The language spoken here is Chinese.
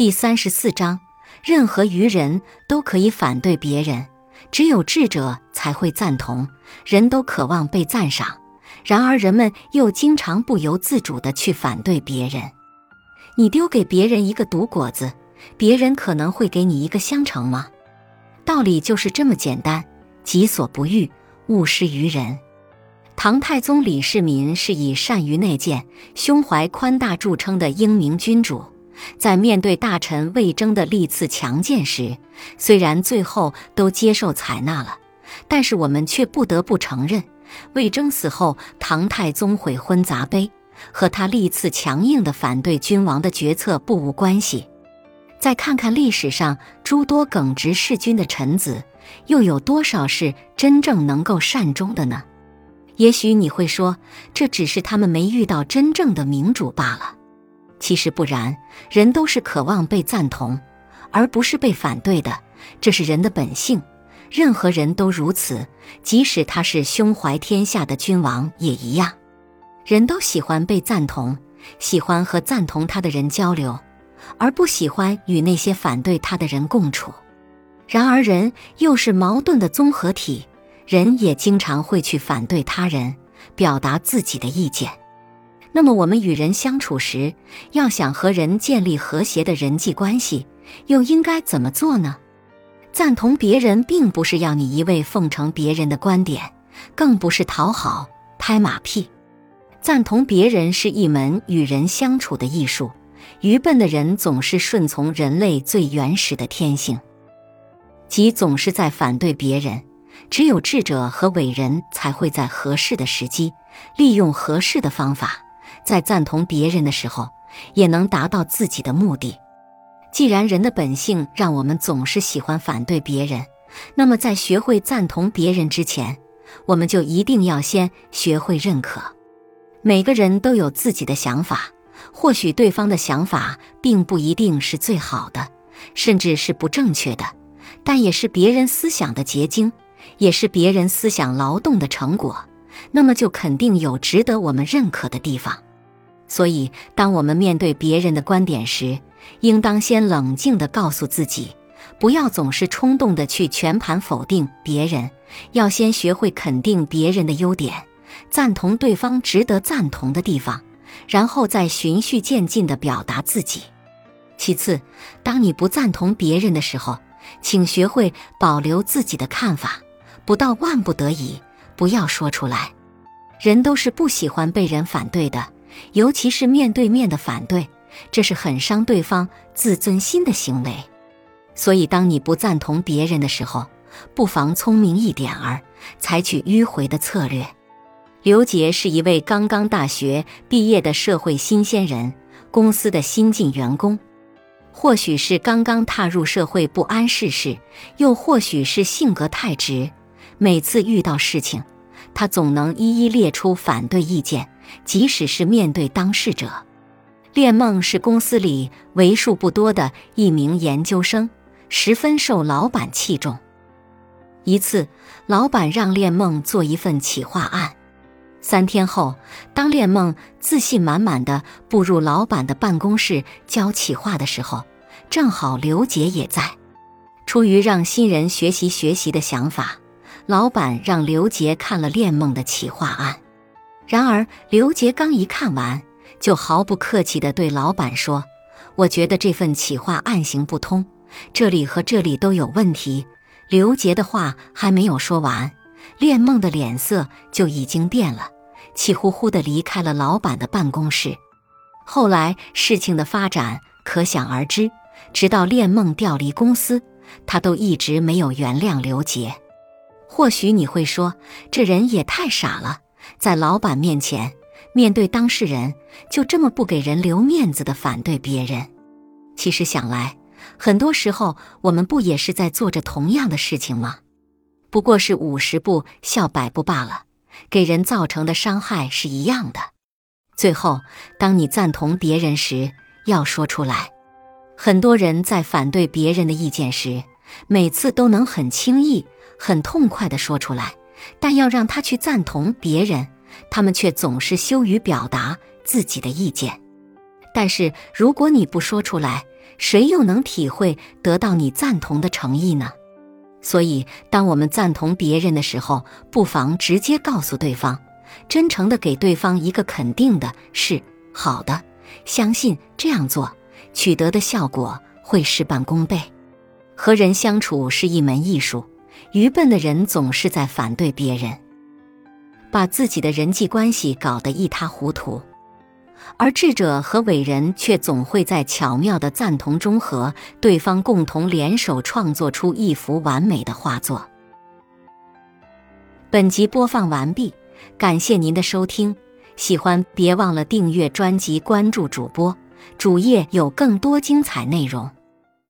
第三十四章，任何愚人都可以反对别人，只有智者才会赞同。人都渴望被赞赏，然而人们又经常不由自主地去反对别人。你丢给别人一个毒果子，别人可能会给你一个香橙吗？道理就是这么简单。己所不欲，勿施于人。唐太宗李世民是以善于内谏、胸怀宽大著称的英明君主，在面对大臣魏征的历次强谏时，虽然最后都接受采纳了，但是我们却不得不承认，魏征死后，唐太宗悔婚杂悲，和他历次强硬的反对君王的决策不无关系。再看看历史上诸多耿直弑君的臣子。又有多少是真正能够善终的呢？也许你会说，这只是他们没遇到真正的明主罢了。其实不然，人都是渴望被赞同，而不是被反对的，这是人的本性。任何人都如此，即使他是胸怀天下的君王也一样。人都喜欢被赞同，喜欢和赞同他的人交流，而不喜欢与那些反对他的人共处。然而，人又是矛盾的综合体，人也经常会去反对他人，表达自己的意见。那么，我们与人相处时，要想和人建立和谐的人际关系，又应该怎么做呢？赞同别人，并不是要你一味奉承别人的观点，更不是讨好、拍马屁。赞同别人是一门与人相处的艺术。愚笨的人总是顺从人类最原始的天性。即总是在反对别人，只有智者和伟人才会在合适的时机，利用合适的方法，在赞同别人的时候，也能达到自己的目的。既然人的本性让我们总是喜欢反对别人，那么在学会赞同别人之前，我们就一定要先学会认可。每个人都有自己的想法，或许对方的想法并不一定是最好的，甚至是不正确的。但也是别人思想的结晶，也是别人思想劳动的成果，那么就肯定有值得我们认可的地方。所以，当我们面对别人的观点时，应当先冷静地告诉自己，不要总是冲动地去全盘否定别人，要先学会肯定别人的优点，赞同对方值得赞同的地方，然后再循序渐进地表达自己。其次，当你不赞同别人的时候，请学会保留自己的看法，不到万不得已，不要说出来。人都是不喜欢被人反对的，尤其是面对面的反对，这是很伤对方自尊心的行为。所以，当你不赞同别人的时候，不妨聪明一点儿，采取迂回的策略。刘杰是一位刚刚大学毕业的社会新鲜人，公司的新进员工。或许是刚刚踏入社会不谙世事，又或许是性格太直，每次遇到事情，他总能一一列出反对意见，即使是面对当事者。练梦是公司里为数不多的一名研究生，十分受老板器重。一次，老板让练梦做一份企划案。三天后，当练梦自信满满的步入老板的办公室交企划的时候，正好刘杰也在。出于让新人学习学习的想法，老板让刘杰看了练梦的企划案。然而，刘杰刚一看完，就毫不客气地对老板说：“我觉得这份企划案行不通，这里和这里都有问题。”刘杰的话还没有说完。恋梦的脸色就已经变了，气呼呼地离开了老板的办公室。后来事情的发展可想而知，直到恋梦调离公司，他都一直没有原谅刘杰。或许你会说，这人也太傻了，在老板面前，面对当事人，就这么不给人留面子的反对别人。其实想来，很多时候我们不也是在做着同样的事情吗？不过是五十步笑百步罢了，给人造成的伤害是一样的。最后，当你赞同别人时，要说出来。很多人在反对别人的意见时，每次都能很轻易、很痛快地说出来，但要让他去赞同别人，他们却总是羞于表达自己的意见。但是如果你不说出来，谁又能体会得到你赞同的诚意呢？所以，当我们赞同别人的时候，不妨直接告诉对方，真诚的给对方一个肯定的是好的，相信这样做取得的效果会事半功倍。和人相处是一门艺术，愚笨的人总是在反对别人，把自己的人际关系搞得一塌糊涂。而智者和伟人却总会在巧妙的赞同中和对方共同联手创作出一幅完美的画作。本集播放完毕，感谢您的收听，喜欢别忘了订阅专辑、关注主播，主页有更多精彩内容。